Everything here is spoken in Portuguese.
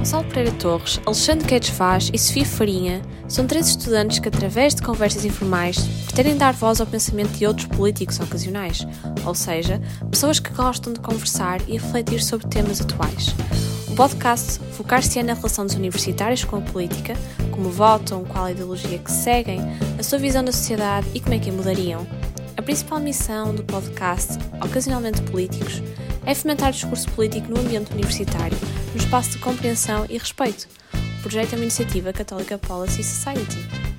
Gonçalo Pereira Torres, Alexandre Quedes Vaz e Sofia Farinha são três estudantes que, através de conversas informais, pretendem dar voz ao pensamento de outros políticos ocasionais, ou seja, pessoas que gostam de conversar e refletir sobre temas atuais. O podcast focar-se-á na relação dos universitários com a política, como votam, qual a ideologia que seguem, a sua visão da sociedade e como é que a mudariam. A principal missão do podcast, Ocasionalmente Políticos, é fomentar o discurso político no ambiente universitário, no espaço de compreensão e respeito. O projeto é uma iniciativa Católica Policy Society.